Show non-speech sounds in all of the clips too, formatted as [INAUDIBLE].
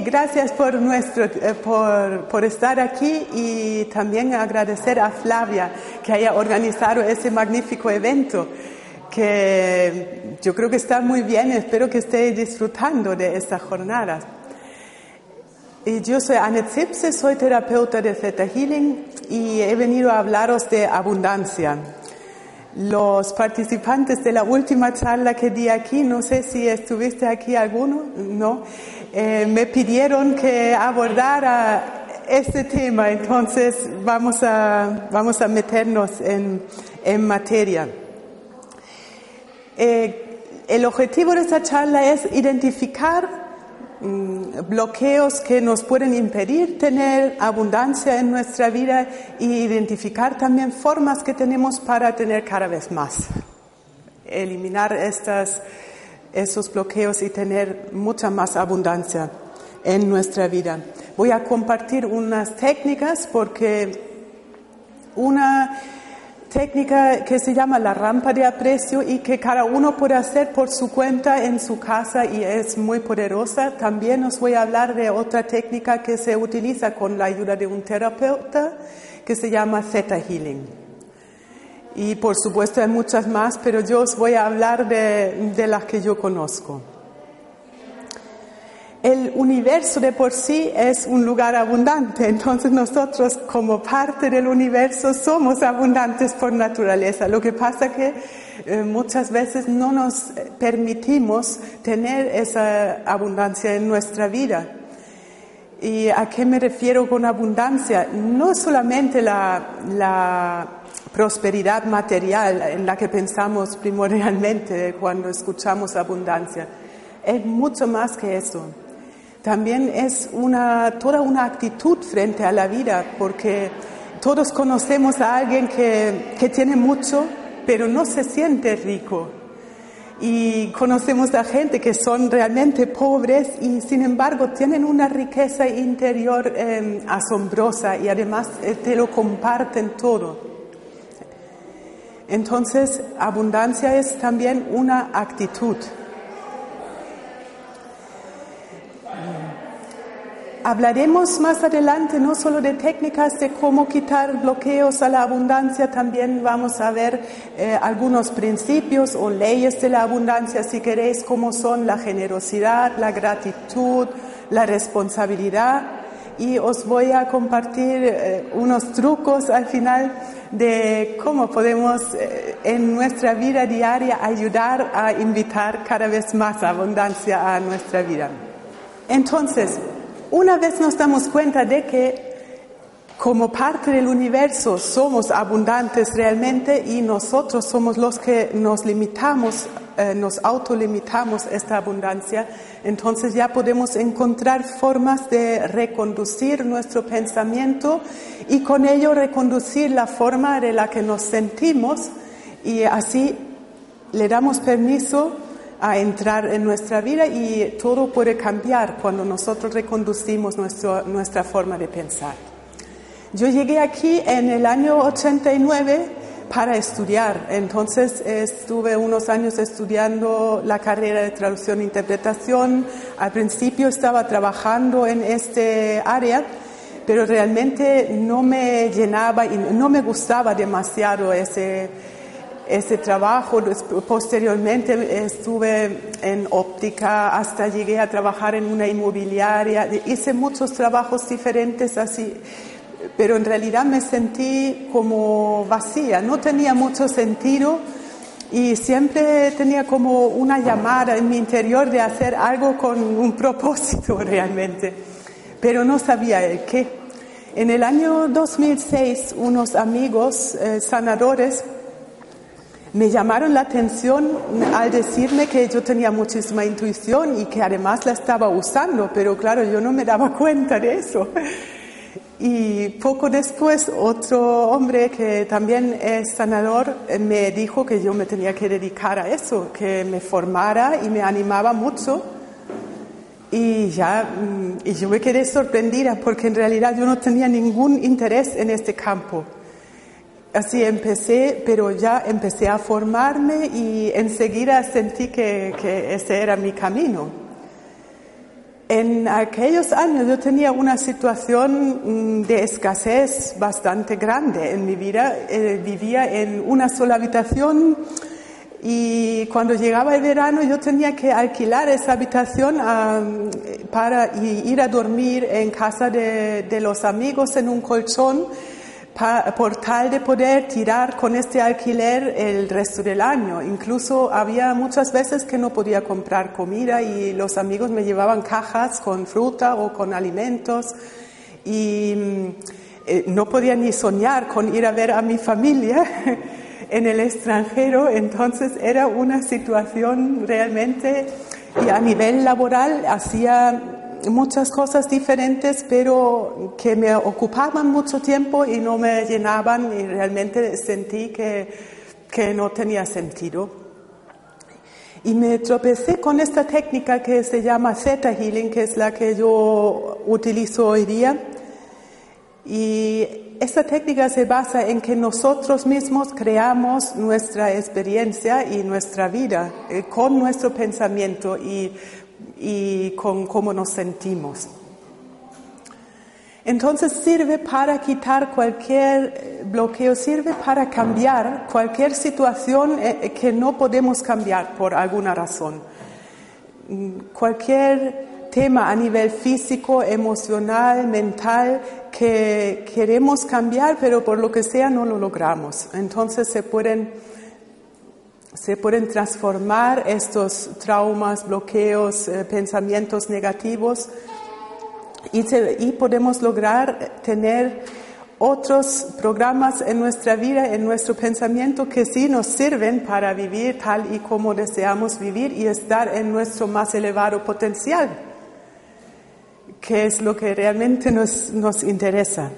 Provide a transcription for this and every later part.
Gracias por, nuestro, eh, por, por, estar aquí y también agradecer a Flavia que haya organizado ese magnífico evento, que yo creo que está muy bien, espero que esté disfrutando de esta jornada. Y yo soy Annette Zipse, soy terapeuta de Theta Healing y he venido a hablaros de abundancia. Los participantes de la última charla que di aquí, no sé si estuviste aquí alguno, no, eh, me pidieron que abordara este tema, entonces vamos a, vamos a meternos en, en materia. Eh, el objetivo de esta charla es identificar bloqueos que nos pueden impedir tener abundancia en nuestra vida y identificar también formas que tenemos para tener cada vez más. Eliminar estas esos bloqueos y tener mucha más abundancia en nuestra vida. Voy a compartir unas técnicas porque una técnica que se llama la rampa de aprecio y que cada uno puede hacer por su cuenta en su casa y es muy poderosa. También os voy a hablar de otra técnica que se utiliza con la ayuda de un terapeuta que se llama Theta Healing. Y por supuesto hay muchas más, pero yo os voy a hablar de, de las que yo conozco. El universo de por sí es un lugar abundante, entonces nosotros como parte del universo somos abundantes por naturaleza. Lo que pasa que eh, muchas veces no nos permitimos tener esa abundancia en nuestra vida. ¿Y a qué me refiero con abundancia? No solamente la, la prosperidad material en la que pensamos primordialmente cuando escuchamos abundancia. Es mucho más que eso. También es una, toda una actitud frente a la vida, porque todos conocemos a alguien que, que tiene mucho, pero no se siente rico. Y conocemos a gente que son realmente pobres y sin embargo tienen una riqueza interior em, asombrosa y además eh, te lo comparten todo. Entonces, abundancia es también una actitud. Hablaremos más adelante no solo de técnicas de cómo quitar bloqueos a la abundancia, también vamos a ver eh, algunos principios o leyes de la abundancia, si queréis, como son la generosidad, la gratitud, la responsabilidad. Y os voy a compartir eh, unos trucos al final de cómo podemos eh, en nuestra vida diaria ayudar a invitar cada vez más abundancia a nuestra vida. Entonces, una vez nos damos cuenta de que como parte del universo somos abundantes realmente y nosotros somos los que nos limitamos, eh, nos autolimitamos esta abundancia, entonces ya podemos encontrar formas de reconducir nuestro pensamiento y con ello reconducir la forma de la que nos sentimos y así le damos permiso a entrar en nuestra vida y todo puede cambiar cuando nosotros reconducimos nuestra forma de pensar. Yo llegué aquí en el año 89 para estudiar. Entonces estuve unos años estudiando la carrera de traducción e interpretación. Al principio estaba trabajando en este área, pero realmente no me llenaba y no me gustaba demasiado ese, ese trabajo. Posteriormente estuve en óptica hasta llegué a trabajar en una inmobiliaria. Hice muchos trabajos diferentes así pero en realidad me sentí como vacía, no tenía mucho sentido y siempre tenía como una llamada en mi interior de hacer algo con un [LAUGHS] propósito realmente, pero no sabía el qué. En el año 2006 unos amigos eh, sanadores me llamaron la atención al decirme que yo tenía muchísima intuición y que además la estaba usando, pero claro, yo no me daba [LAUGHS] cuenta de eso. Y poco después otro hombre que también es sanador eh, me dijo que yo me tenía que dedicar a eso, que me formara y me animaba mucho. Y ya, mm, y yo me quedé sorprendida porque en realidad yo no tenía ningún interés en este campo. Así empecé, pero ya empecé a formarme y enseguida sentí que, ese era mi camino. En aquellos años yo tenía una situación mm, de escasez bastante grande en mi vida. Eh, vivía en una sola habitación y cuando llegaba el verano yo tenía que alquilar esa habitación para ir a dormir en casa de, de los amigos en un colchón por tal de poder tirar con este alquiler el resto del año. Incluso había muchas veces que no podía comprar comida y los amigos me llevaban cajas con fruta o con alimentos y mm, eh, no podía ni soñar con ir a ver a mi familia. [LAUGHS] en el extranjero, entonces era una situación realmente, y a nivel laboral hacía muchas cosas diferentes, pero que me ocupaban mucho tiempo y no me llenaban y realmente sentí que, que no tenía sentido. Y me tropecé con esta técnica que se llama Theta Healing, que es la que yo utilizo hoy día. Y esta técnica se basa en que nosotros mismos creamos nuestra experiencia y nuestra vida eh, con nuestro pensamiento y, y con cómo nos sentimos. Entonces sirve para quitar cualquier eh, bloqueo, sirve para cambiar cualquier situación eh, que no podemos cambiar por alguna razón. Mm, cualquier tema a nivel físico, emocional, mental, que queremos cambiar, pero por lo que sea no lo logramos. Entonces se pueden, se pueden transformar estos traumas, bloqueos, eh, pensamientos negativos y, podemos lograr tener otros programas en nuestra vida, en nuestro pensamiento que sí nos sirven para vivir tal y como deseamos vivir y estar en nuestro más elevado potencial que es lo que realmente nos, nos interesa.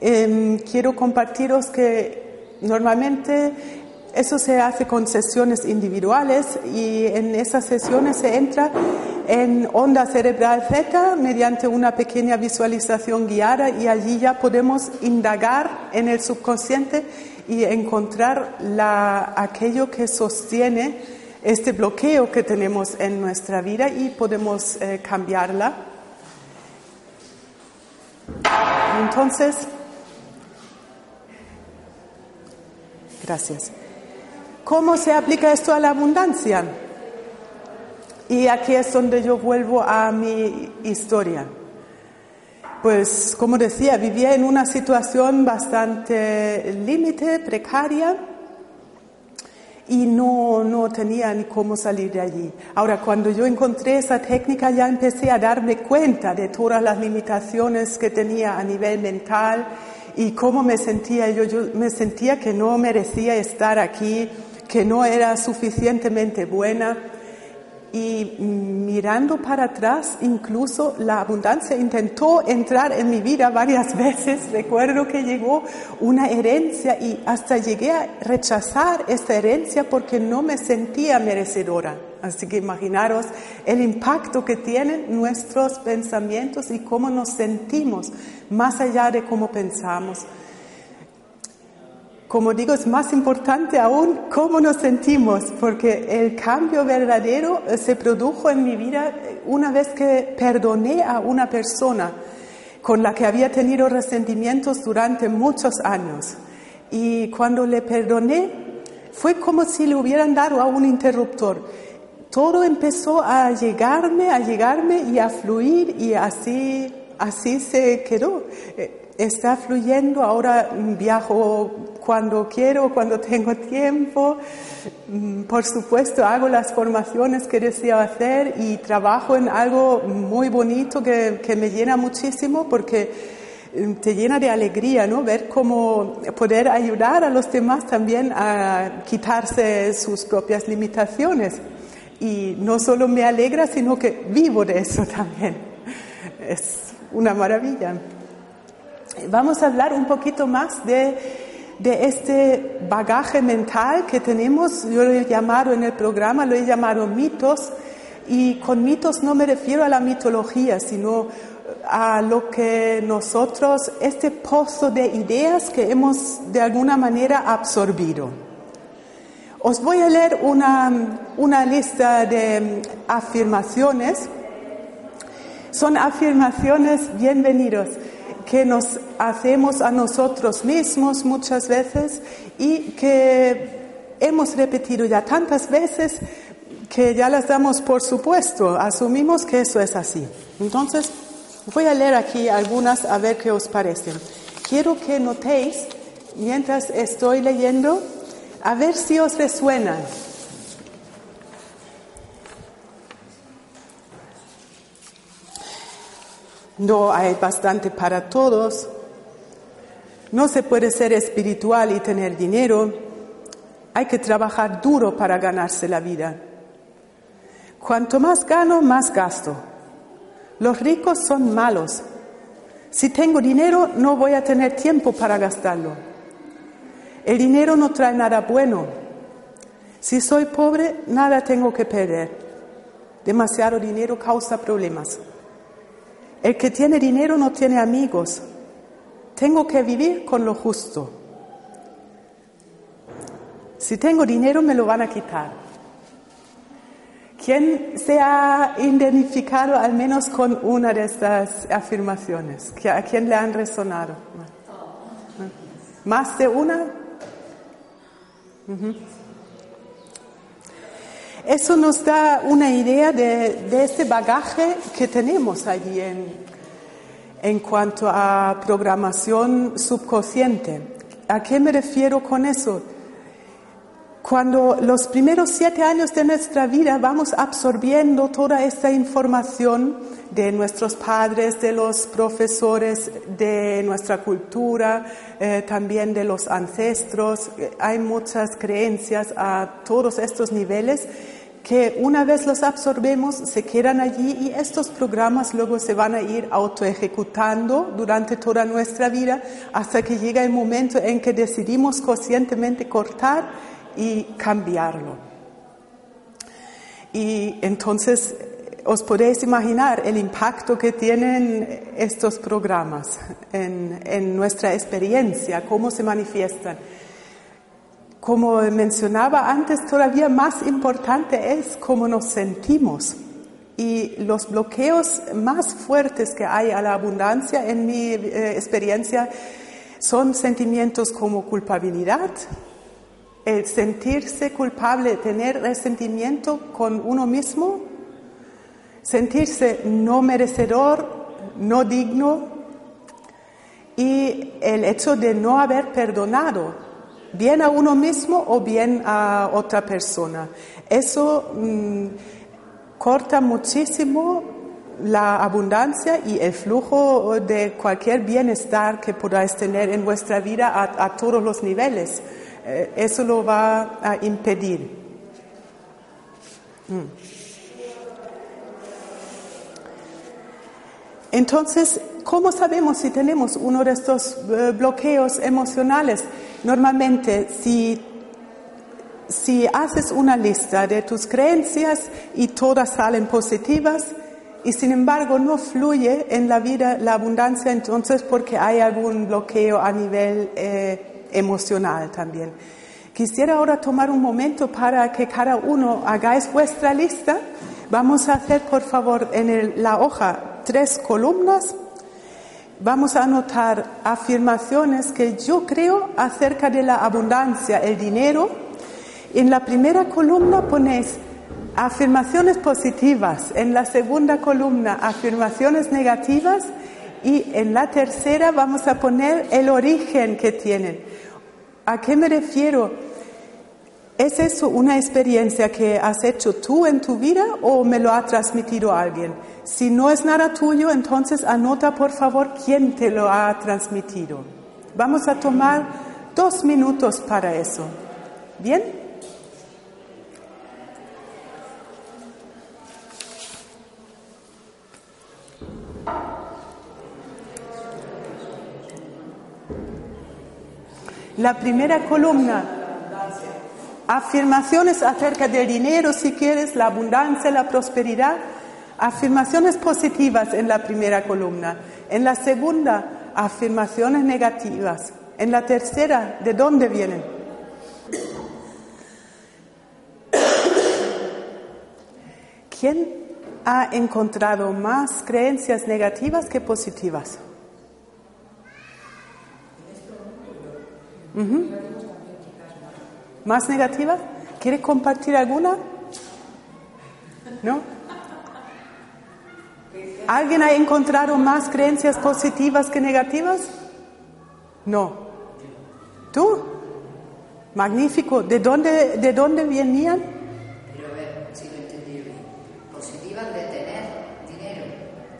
Em, quiero compartiros que normalmente eso se hace con sesiones individuales y en esas sesiones se entra en onda cerebral Z mediante una pequeña visualización guiada y allí ya podemos indagar en el subconsciente y encontrar la, aquello que sostiene este bloqueo que tenemos en nuestra vida y podemos eh, cambiarla. Entonces, gracias. ¿Cómo se aplica esto a la abundancia? Y aquí es donde yo vuelvo a mi historia. Pues, como decía, vivía en una situación bastante límite, precaria y no, no tenía ni cómo salir de allí. Ahora, cuando yo encontré esa técnica ya empecé a darme cuenta de todas las limitaciones que tenía a nivel mental y cómo me sentía. Yo, yo me sentía que no merecía estar aquí, que no era suficientemente buena y mirando para atrás, incluso la abundancia intentó entrar en mi vida varias [LAUGHS] veces. Recuerdo que llegó una herencia y hasta llegué a rechazar esta herencia porque no me sentía merecedora. Así que imaginaros el impacto que tienen nuestros pensamientos y cómo nos sentimos, más allá de cómo pensamos. Como digo, es más importante aún cómo nos sentimos, porque el cambio verdadero eh, se produjo en mi vida eh, una vez que perdoné a una persona con la que había tenido resentimientos durante muchos años. Y cuando le perdoné, fue como si le hubieran dado a un interruptor. Todo empezó a llegarme, a llegarme y a fluir y así, así se quedó. Está fluyendo, ahora viajo cuando quiero, cuando tengo tiempo. Mm, por supuesto, hago las formaciones que deseo hacer y trabajo en algo muy bonito que, que me llena muchísimo porque mm, te llena de alegría, ¿no? Ver cómo poder ayudar a los demás también a quitarse sus propias limitaciones. Y no solo me alegra, sino que vivo de eso [LAUGHS] también. Es una maravilla. Vamos a hablar un poquito más de, este bagaje mental que tenemos. Yo lo he llamado en el programa, lo he llamado mitos. Y con mitos no me refiero a la mitología, sino a lo que nosotros, este pozo de ideas que hemos de alguna manera absorbido. Os voy a leer una, una lista de afirmaciones. Son afirmaciones bienvenidos que nos hacemos a nosotros mismos muchas veces y que hemos repetido ya tantas veces que ya las damos por supuesto, asumimos que eso es así. Entonces, voy a leer aquí algunas a ver qué os parecen. Quiero que notéis, mientras estoy leyendo, a ver si os resuenan. No hay bastante para todos. No se puede ser espiritual y tener dinero. Hay que trabajar duro para ganarse la vida. Cuanto más gano, más gasto. Los ricos son malos. Si tengo dinero, no voy a tener tiempo para gastarlo. El dinero no trae nada bueno. Si soy pobre, nada tengo que perder. Demasiado dinero causa problemas. El que tiene dinero no tiene amigos. Tengo que vivir con lo justo. Si tengo dinero me lo van a quitar. ¿Quién se ha identificado al menos con una de estas afirmaciones? ¿A quién le han resonado? ¿Más de una? Eso nos da una idea de, ese bagaje que tenemos allí en, en cuanto a programación subconsciente. ¿A qué me refiero con eso? Cuando los primeros siete años de nuestra vida vamos absorbiendo toda esta información de nuestros padres, de los profesores, de nuestra cultura, eh, también de los ancestros, hay muchas creencias a todos estos niveles que una vez los absorbemos se quedan allí y estos programas luego se van a ir autoejecutando durante toda nuestra vida hasta que llega el momento en que decidimos conscientemente cortar y cambiarlo. Y entonces os podéis imaginar el impacto que tienen estos programas en, en nuestra experiencia, cómo se manifiestan. Como mencionaba antes, todavía más importante es cómo nos sentimos. Y los bloqueos más fuertes que hay a la abundancia en mi eh, experiencia son sentimientos como culpabilidad, el sentirse culpable, tener resentimiento con uno mismo, sentirse no merecedor, no digno y el hecho de no haber perdonado bien a uno mismo o bien a otra persona. Eso mm, corta muchísimo la abundancia y el flujo de cualquier bienestar que podáis tener en vuestra vida a, todos los niveles. Eh, eso lo va a impedir. Mm. Entonces, ¿cómo sabemos si tenemos uno de estos eh, bloqueos emocionales? Normalmente, si, si haces una lista de tus creencias y todas salen positivas, y sin embargo no fluye en la vida la abundancia, entonces porque hay algún bloqueo a nivel eh, emocional también. Quisiera ahora tomar un momento para que cada uno hagáis vuestra lista. Vamos a hacer, por favor, en la hoja tres columnas vamos a anotar afirmaciones que yo creo acerca de la abundancia, el dinero. En la primera columna ponéis afirmaciones positivas, en la segunda columna afirmaciones negativas y en la tercera vamos a poner el origen que tienen. ¿A qué me refiero? ¿Es eso una experiencia que has hecho tú en tu vida o me lo ha transmitido alguien? Si no es nada tuyo, entonces anota por favor quién te lo ha transmitido. Vamos a tomar dos minutos para eso. ¿Bien? La primera columna, afirmaciones acerca del dinero, si quieres, la abundancia, la prosperidad, afirmaciones positivas en la primera columna. En la segunda, afirmaciones negativas. En la tercera, ¿de dónde vienen? ¿Quién ha encontrado más creencias negativas que positivas? ¿Más negativas? ¿Quiere compartir alguna? ¿No? ¿Alguien ha encontrado más creencias positivas que negativas? No. ¿Tú? Magnífico. ¿De dónde, de dónde venían? Pero a ver, si lo entendí bien. Positivas de tener dinero,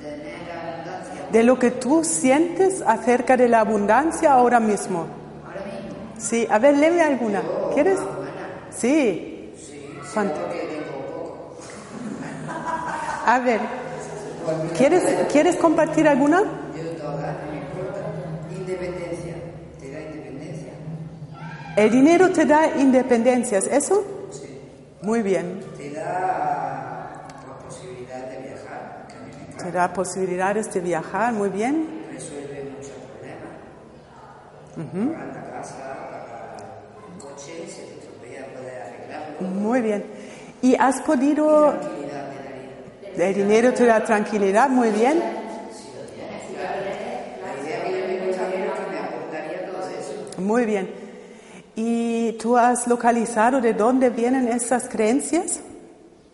de tener abundancia. De lo que tú sientes acerca de la abundancia ahora mismo. Sí, a ver, léeme alguna. ¿Quieres? Sí. Poco. A ver, ¿quieres, ¿quieres compartir alguna? Independencia, te da independencia. El dinero te da independencias, ¿eso? Sí. Muy bien. Te da la posibilidad de viajar. Te da posibilidades de viajar, muy bien. La casa, coche, se te puedes arreglarlo. Muy bien. ¿Y has podido... El dinero te da tranquilidad, muy bien. Muy bien. ¿Y tú has localizado de dónde vienen esas creencias?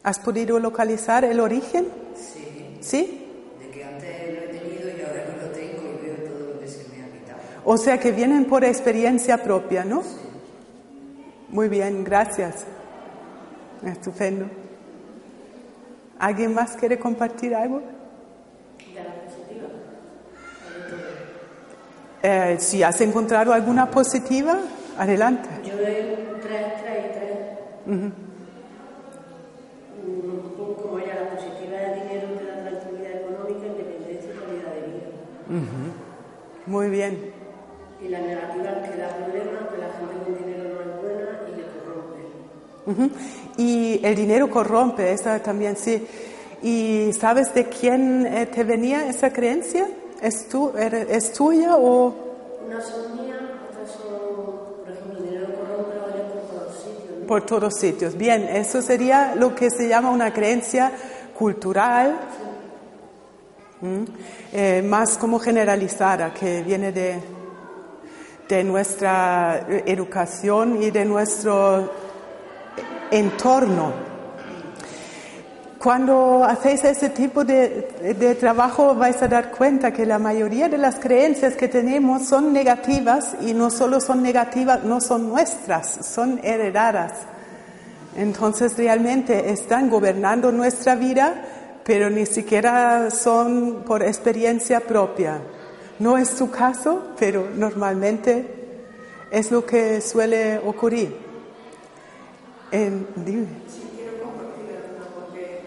¿Has podido localizar el origen? Sí. ¿Sí? O sea que vienen por experiencia propia, ¿no? Muy bien, gracias. Estupendo. ¿Alguien más quiere compartir algo? Eh, si has encontrado alguna positiva, adelante. Yo veo tres, tres y tres. Mm, Como era la positiva de dinero, de la tranquilidad económica, independencia y calidad de vida. Muy bien. Y la negativa que da problemas, que la gente con dinero no es buena y que corrompe. Ujú. Y el dinero corrompe, esa también sí. ¿Y sabes de quién eh, te venía esa creencia? ¿Es, tu, er- ¿Es tuya o...? Unas son mías, son, por ejemplo, el dinero corrompe lo por todos sitios. ¿no? Por todos sitios. Bien, eso sería lo que se llama una creencia cultural, ¿m? Eh, más como generalizada, que viene de, de nuestra educación y de nuestro entorno. Cuando hacéis ese tipo de, de trabajo vais a dar cuenta que la mayoría de las creencias que tenemos son negativas y no solo son negativas, no son nuestras, son heredadas. Entonces realmente están gobernando nuestra vida, pero ni siquiera son por experiencia propia. No es su caso, pero normalmente es lo que suele ocurrir. En- dime. Sí, quiero compartir alguna porque,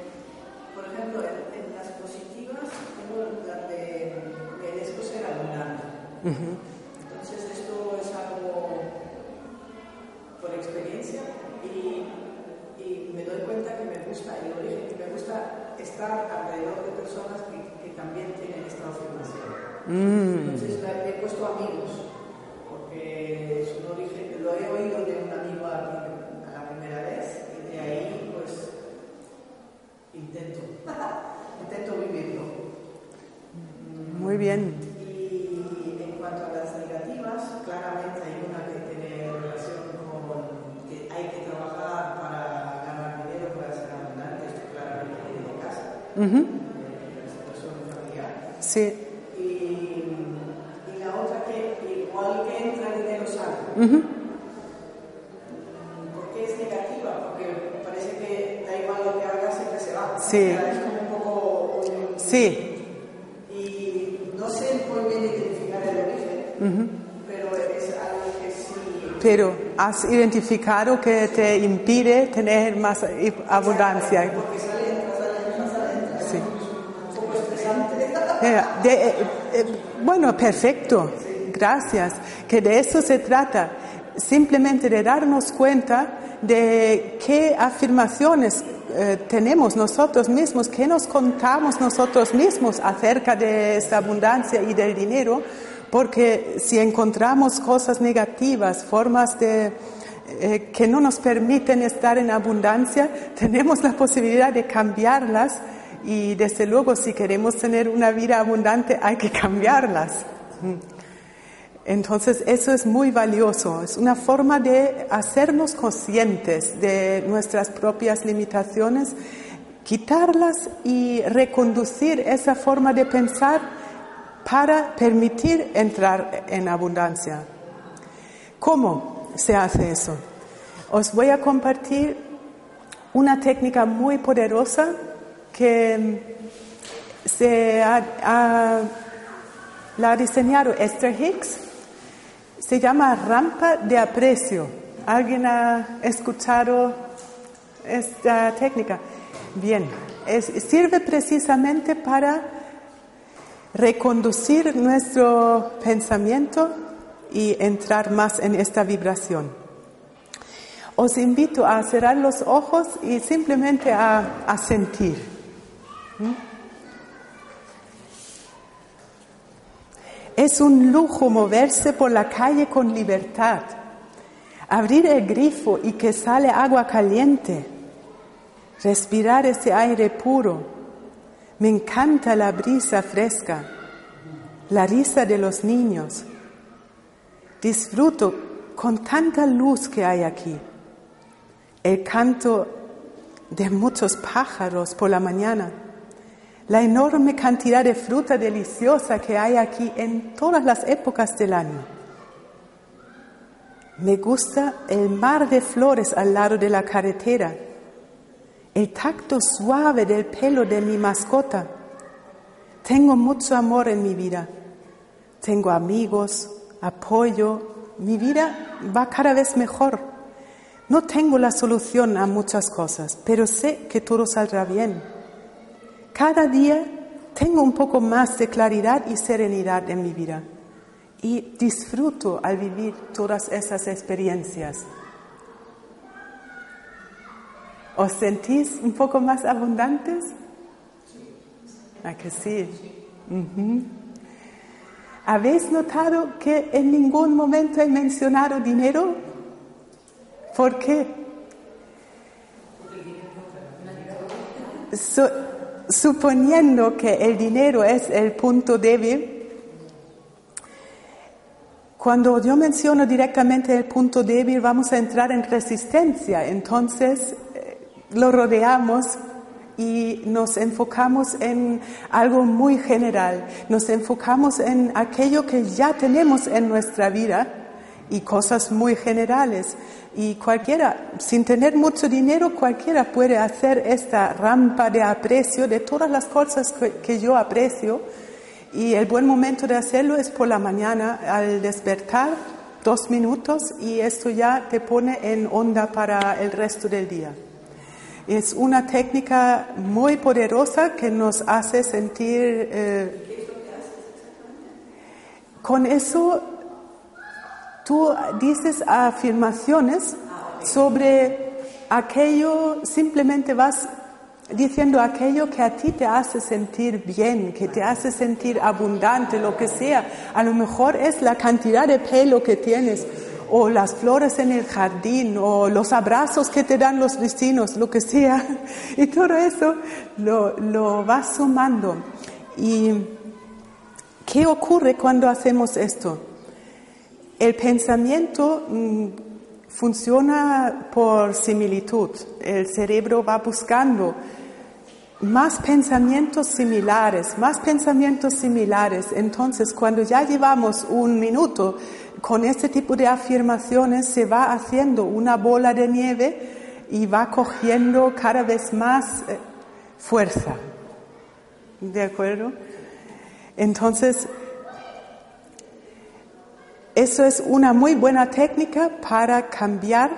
por ejemplo, en, en las positivas tengo la de merezco ser abundante. Entonces esto es algo por experiencia y, y me doy cuenta que me gusta origen, que me gusta estar alrededor de personas que, que también tienen esta afirmación. Entonces amigos porque es un origen, lo he oído de un amigo a, la primera vez y de ahí pues intento, [LAUGHS] intento vivirlo. Muy bien. Y en cuanto a las negativas, claramente hay una que tiene relación con que hay que trabajar para ganar dinero, para ser abundante, esto claramente viene de casa, la situación familiar. Sí. Y, y la otra que igual que entra dinero sale. Ujú. ¿Por qué es negativa? Porque parece que da igual lo que hagas, siempre se va. Sí. O sea, es como un poco... un- Sí. Y no sé muy bien identificar el origen, pero es algo que sí... Pero has identificado que te impide tener más abundancia. Sí. Eh, eh, eh, bueno, perfecto. Gracias. Que de eso se trata. Simplemente de darnos cuenta de qué afirmaciones tenemos nosotros mismos, qué nos contamos nosotros mismos acerca de esta abundancia y del dinero, porque si encontramos cosas negativas, formas eh, que no nos permiten estar en abundancia, [LAUGHS] tenemos la posibilidad de cambiarlas y desde luego si queremos tener una vida abundante hay que cambiarlas. Entonces eso es muy valioso, es una forma de hacernos conscientes de nuestras propias limitaciones, quitarlas y reconducir esa forma de pensar para permitir entrar en abundancia. ¿Cómo se hace eso? Os voy a compartir una técnica muy poderosa que se ha, la ha diseñado Esther Hicks se llama rampa de aprecio. ¿Alguien ha escuchado esta técnica? Bien, sirve precisamente para reconducir nuestro pensamiento y entrar más en esta vibración. Os invito a cerrar los ojos y simplemente a, sentir. ¿Mm? Es un lujo moverse por la calle con libertad, abrir el grifo y que sale agua caliente, respirar ese aire puro. Me encanta la brisa fresca, la risa de los niños. Disfruto con tanta luz que hay aquí, el canto de muchos pájaros por la mañana la enorme cantidad de fruta deliciosa que hay aquí en todas las épocas del año. Me gusta el mar de flores al lado de la carretera, el tacto suave del pelo de mi mascota. Tengo mucho amor en mi vida. Tengo amigos, apoyo. Mi vida va cada vez mejor. No tengo la solución a muchas cosas, pero sé que todo saldrá bien. Cada día tengo un poco más de claridad y serenidad en mi vida y disfruto al vivir todas esas experiencias. ¿Os sentís un poco más abundantes? ¿A que sí? ¿Habéis notado que en ningún momento he mencionado dinero? ¿Por qué? suponiendo que el dinero es el punto débil, cuando yo menciono directamente el punto débil, vamos a entrar en resistencia. Entonces, lo rodeamos y nos enfocamos en algo muy general. Nos enfocamos en aquello que ya tenemos en nuestra vida y cosas muy generales. Y cualquiera, sin tener mucho dinero, cualquiera puede hacer esta rampa de aprecio de todas las cosas que, yo aprecio. Y el buen momento de hacerlo es por la mañana al despertar, dos minutos, y esto ya te pone en onda para el resto del día. Es una técnica muy poderosa que nos hace sentir... Eh, con eso tú dices afirmaciones sobre aquello, simplemente vas diciendo aquello que a ti te hace sentir bien, que te hace sentir abundante, lo que sea. A lo mejor es la cantidad de pelo que tienes, o las flores en el jardín, o los abrazos que te dan los vecinos, lo que sea. [LAUGHS] Y todo eso lo, lo vas sumando. ¿Y qué ocurre cuando hacemos esto? El pensamiento mm, funciona por similitud. El cerebro va buscando más pensamientos similares, más pensamientos similares. Entonces, cuando ya llevamos un minuto con este tipo de afirmaciones, se va haciendo una bola de nieve y va cogiendo cada vez más eh, fuerza. ¿De acuerdo? Entonces, eso es una muy buena técnica para cambiar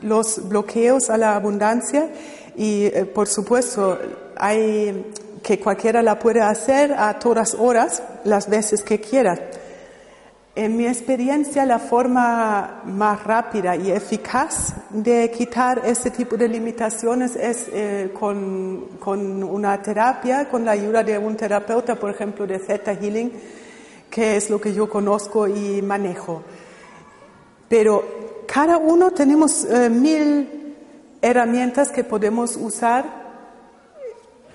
los bloqueos a la abundancia y eh, por supuesto hay que cualquiera la puede hacer a todas horas, las veces que quiera. En mi experiencia, la forma más rápida y eficaz de quitar este tipo de limitaciones es eh, con, una terapia, con la ayuda de un terapeuta, por ejemplo, de Theta Healing, que es lo que yo conozco y manejo. Pero cada uno tenemos eh, mil herramientas que podemos usar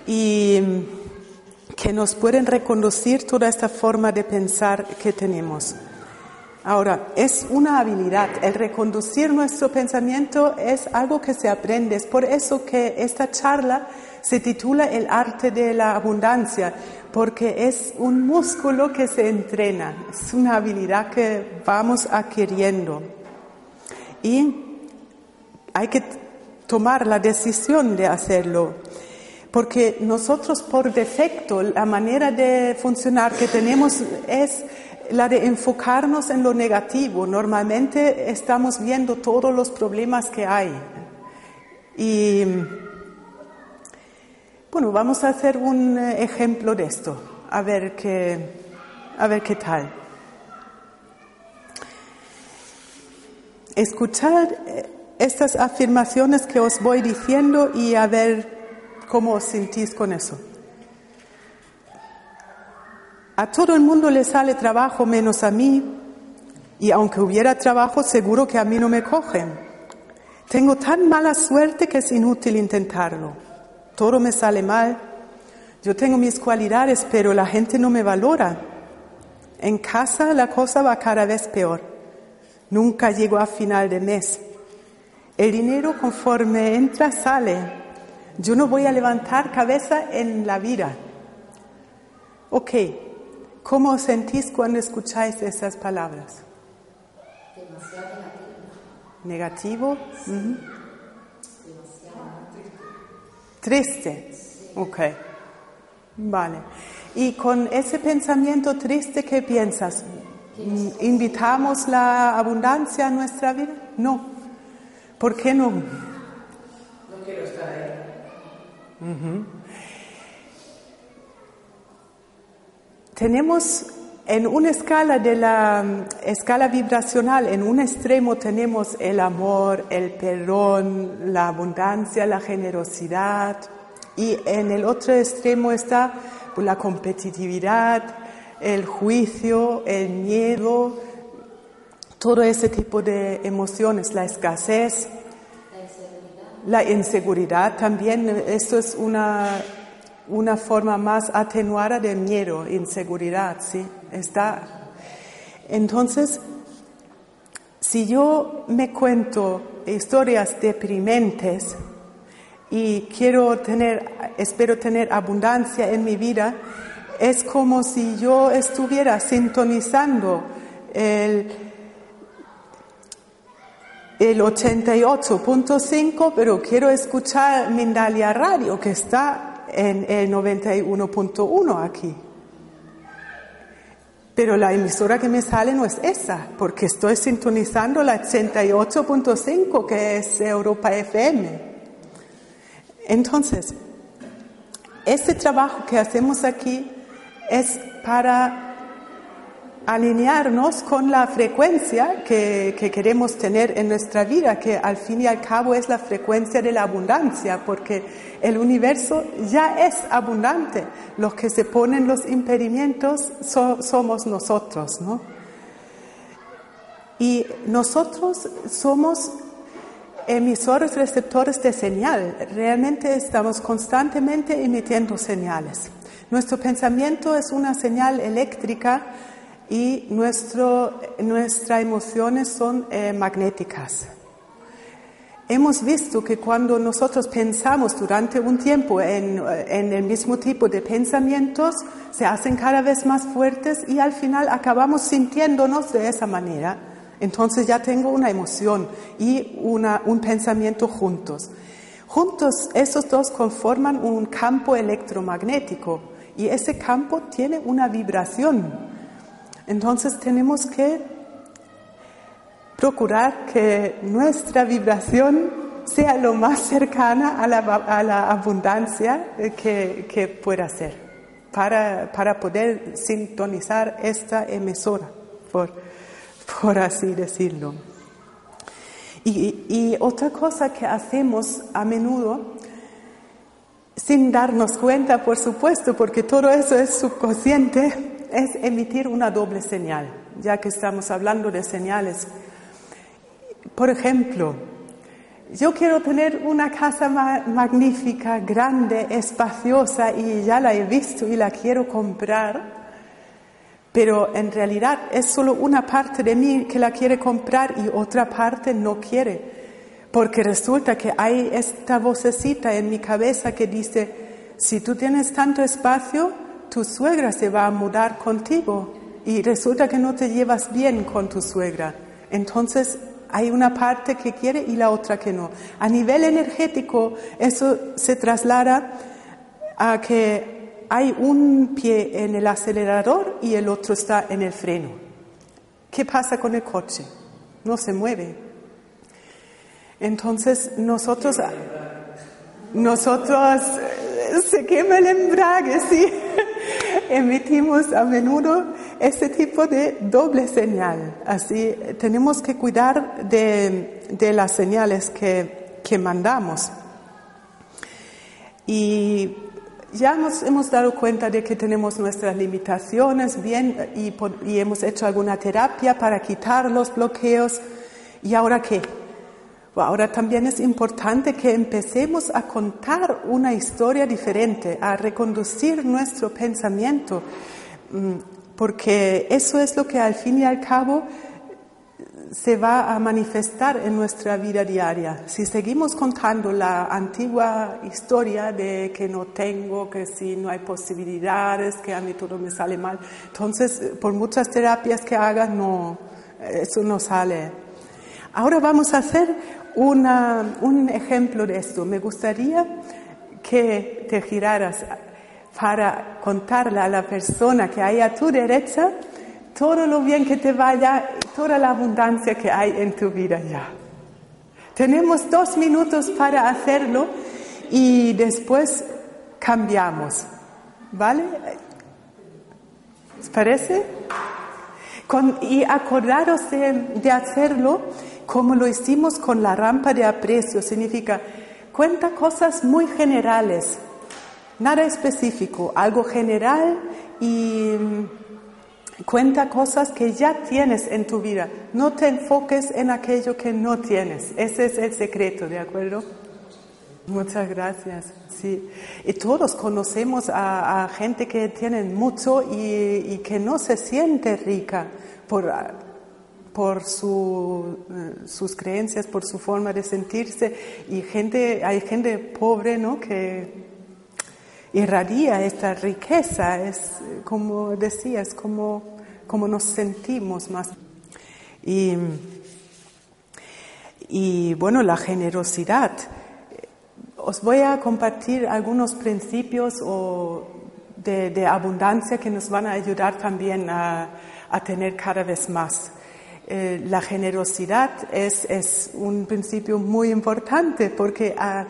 y que nos pueden reconducir toda esta forma de pensar que tenemos. Ahora, es una habilidad. El reconducir nuestro pensamiento es algo que se aprende. Es por eso que esta charla se titula El arte de la abundancia, porque es un músculo que se entrena, es una habilidad que vamos adquiriendo. Y hay que tomar la decisión de hacerlo, porque nosotros por defecto, la manera de funcionar que tenemos es la de enfocarnos en lo negativo. Normalmente estamos viendo todos los problemas que hay. Y bueno, vamos a hacer un eh, ejemplo de esto, a ver qué, a ver qué tal. Escuchar eh, estas afirmaciones que os voy diciendo y a ver cómo os sentís con eso. A todo el mundo le sale trabajo menos a mí y aunque hubiera trabajo seguro que a mí no me cogen. Tengo tan mala suerte que es inútil intentarlo todo me sale mal. Yo tengo mis cualidades, pero la gente no me valora. En casa la cosa va cada vez peor. Nunca llego a final de mes. El dinero conforme entra sale. Yo no voy a levantar cabeza en la vida. Ok, ¿cómo os sentís cuando escucháis esas palabras? Demasiado negativo. ¿Negativo? Triste. Ok. Vale. Y con ese pensamiento triste, ¿qué piensas? ¿Invitamos la abundancia a nuestra vida? No. ¿Por qué no? No quiero estar ahí. Tenemos en una escala de la escala vibracional, en un extremo tenemos el amor, el perdón, la abundancia, la generosidad y en el otro extremo está la competitividad, el juicio, el miedo, todo ese tipo de emociones, la escasez, la inseguridad también. Esto es una una forma más atenuada de miedo, inseguridad, ¿sí? Está. Entonces, si yo me cuento historias deprimentes y quiero tener, espero tener abundancia en mi vida, es como si yo estuviera sintonizando el, el 88.5, pero quiero escuchar Mindalia Radio, que está en el 91.1 aquí. Pero la emisora que me sale no es esa, porque estoy sintonizando la 88.5 que es Europa FM. Entonces, este trabajo que hacemos aquí es para alinearnos con la frecuencia que, queremos tener en nuestra vida, que al fin y al cabo es la frecuencia de la abundancia, porque el universo ya es abundante. Los que se ponen los impedimentos somos nosotros, ¿no? Y nosotros somos emisores receptores de señal. Realmente estamos constantemente emitiendo señales. Nuestro pensamiento es una señal eléctrica y nuestro, nuestras emociones son eh, magnéticas. Hemos visto que cuando nosotros pensamos durante un tiempo en, en, el mismo tipo de pensamientos, se hacen cada vez más fuertes y al final acabamos sintiéndonos de esa manera. Entonces ya tengo una emoción y una, un pensamiento juntos. Juntos, esos dos conforman un campo electromagnético y ese campo tiene una vibración. Entonces tenemos que procurar que nuestra vibración sea lo más cercana a la, abundancia que, pueda ser, para, poder sintonizar esta emisora, por, así decirlo. Y otra cosa que hacemos a menudo, sin darnos cuenta, por supuesto, porque todo eso es subconsciente, es emitir una doble señal, ya que estamos hablando de señales. por ejemplo, yo quiero tener una casa ma- magnífica, grande, espaciosa y ya la he visto y la quiero comprar, pero en realidad es solo una parte de mí que la quiere comprar y otra parte no quiere, porque resulta que hay esta vocecita en mi cabeza que dice, si tú tienes tanto espacio, tu suegra se va a mudar contigo y resulta que no te llevas bien con tu suegra. Entonces hay una parte que quiere y la otra que no. A nivel energético, eso se traslada a que hay un pie en el acelerador y el otro está en el freno. ¿Qué pasa con el coche? No se mueve. Entonces nosotros, nosotros eh, se quema el embrague, sí. Emitimos a menudo este tipo de doble señal. Así tenemos que cuidar de, de las señales que, que mandamos. Y ya nos hemos dado cuenta de que tenemos nuestras limitaciones bien y, y hemos hecho alguna terapia para quitar los bloqueos. ¿Y ahora qué? Ahora también es importante que empecemos a contar una historia diferente, a reconducir nuestro pensamiento, mm, porque eso es lo que al fin y al cabo se va a manifestar en nuestra vida diaria. Si seguimos contando la antigua historia de que no tengo, que si no hay posibilidades, que a mí todo me sale mal, entonces por muchas terapias que hagas, no, eso no sale. Ahora vamos a hacer un ejemplo de esto. Me gustaría que te giraras para contarle a la persona que hay a tu derecha todo lo bien que te vaya, toda la abundancia que hay en tu vida ya. Tenemos dos minutos para hacerlo y después cambiamos. ¿Vale? ¿Os parece? Y acordaros de hacerlo como lo hicimos con la rampa de aprecio. Significa, cuenta cosas muy generales, nada específico, algo general y mm, cuenta cosas que ya tienes en tu vida. No te enfoques en aquello que no tienes. Ese es el secreto, ¿de acuerdo? Muchas gracias. Sí. Y todos conocemos a, gente que tienen mucho y, que no se siente rica por, por eh, sus creencias, por su forma de sentirse. Y gente, hay gente pobre, ¿no? Que irradia esta riqueza. Es eh, como decías, como, como nos sentimos más. Y, y bueno, la generosidad. Os voy a compartir algunos principios o de, de abundancia que nos van a ayudar también a, a tener cada vez más. Eh, la generosidad es, un principio muy importante porque a,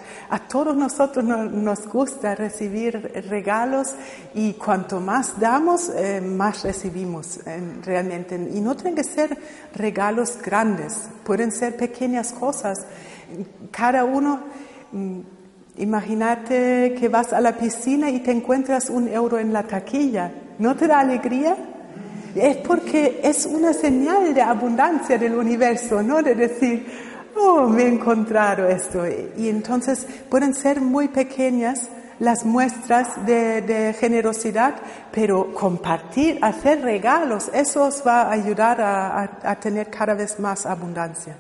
todos nosotros no, nos gusta recibir regalos y cuanto más damos, eh, más recibimos eh, realmente. Y no tienen que ser regalos grandes, pueden ser pequeñas cosas. Cada uno, mm, imagínate que vas a la piscina y te encuentras un euro en la taquilla. ¿No te da alegría? Es porque es una señal de abundancia del universo, ¿no? De decir, oh, me he encontrado esto. Y entonces pueden ser muy pequeñas las muestras de, generosidad, pero compartir, hacer regalos, eso os va a ayudar a tener cada vez más abundancia.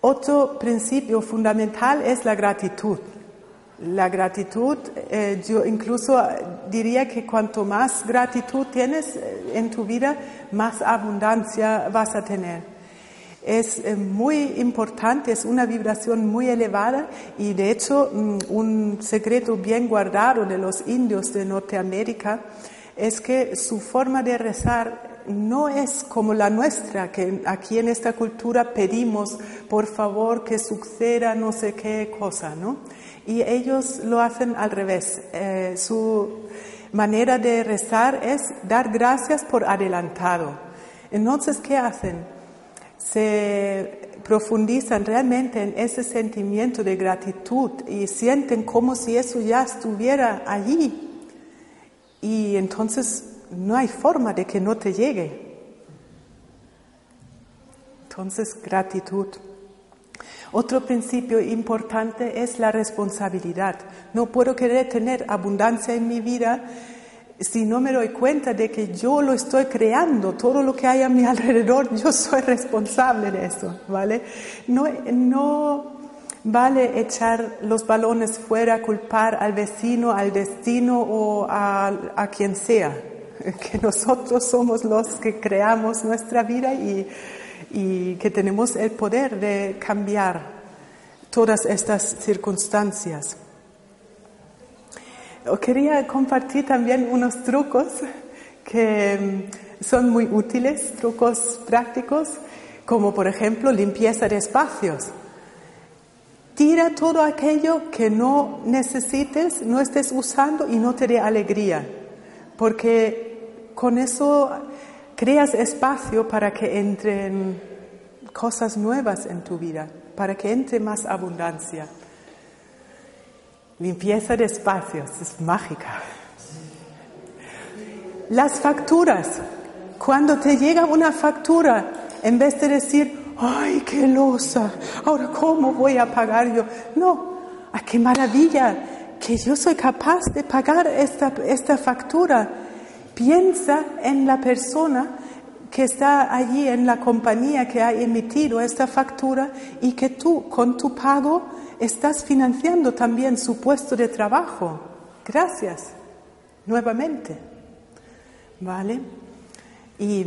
Otro principio fundamental es la gratitud. La gratitud, eh, yo incluso diría que cuanto más gratitud tienes eh, en tu vida, más abundancia vas a tener. Es eh, muy importante, es una vibración muy elevada y de hecho mm, un secreto bien guardado de los indios de Norteamérica es que su forma de rezar no es como la nuestra, que aquí en esta cultura pedimos, por favor, que suceda no sé qué cosa, ¿no? Y ellos lo hacen al revés. Eh, su manera de rezar es dar gracias por adelantado. Entonces, ¿qué hacen? Se profundizan realmente en ese sentimiento de gratitud y sienten como si eso ya estuviera allí. Y entonces no hay forma de que no te llegue. Entonces, gratitud. Otro principio importante es la responsabilidad. No puedo querer tener abundancia en mi vida si no me doy cuenta de que yo lo estoy creando, todo lo que hay a mi alrededor, yo soy responsable de eso, ¿vale? No, no vale echar los balones fuera, culpar al vecino, al destino o a, a quien sea, [LAUGHS] que nosotros somos los que creamos nuestra vida y, y que tenemos el poder de cambiar todas estas circunstancias. Quería compartir también unos trucos que mm, son muy útiles, trucos prácticos, como por ejemplo limpieza de espacios. Tira todo aquello que no necesites, no estés usando y no te dé alegría, porque con eso creas espacio para que entren cosas nuevas en tu vida, para que entre más abundancia. Limpieza de espacios, es mágica. Las facturas. Cuando te llega una factura, en vez de decir, ay, qué losa, ahora cómo voy a pagar yo. No, ¡ay, qué maravilla! Que yo soy capaz de pagar esta, esta factura. Piensa en la persona que está allí en la compañía que ha emitido esta factura y que tú con tu pago estás financiando también su puesto de trabajo. Gracias, nuevamente. ¿Vale? Y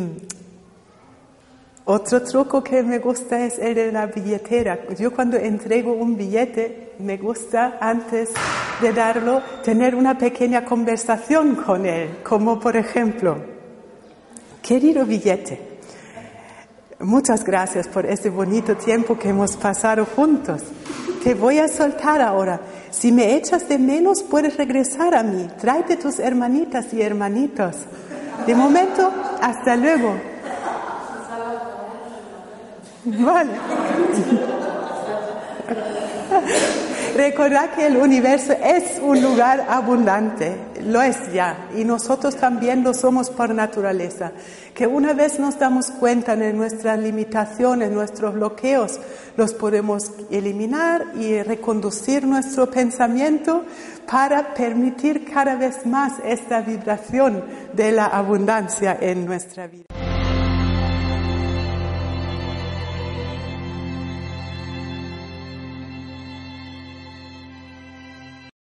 otro truco que me gusta es el de la billetera. Yo cuando entrego un billete, me gusta antes de darlo tener una pequeña conversación con él, como por ejemplo, querido billete, muchas gracias por este bonito tiempo que hemos pasado juntos. Te voy a soltar ahora. Si me echas de menos, puedes regresar a mí. Tráete tus hermanitas y hermanitos. De momento, hasta luego. Vale. Recordad que el universo es un lugar abundante, lo es ya, y nosotros también lo somos por naturaleza. Que una vez nos damos cuenta de nuestras limitaciones, nuestros bloqueos, los podemos eliminar y reconducir nuestro pensamiento para permitir cada vez más esta vibración de la abundancia en nuestra vida.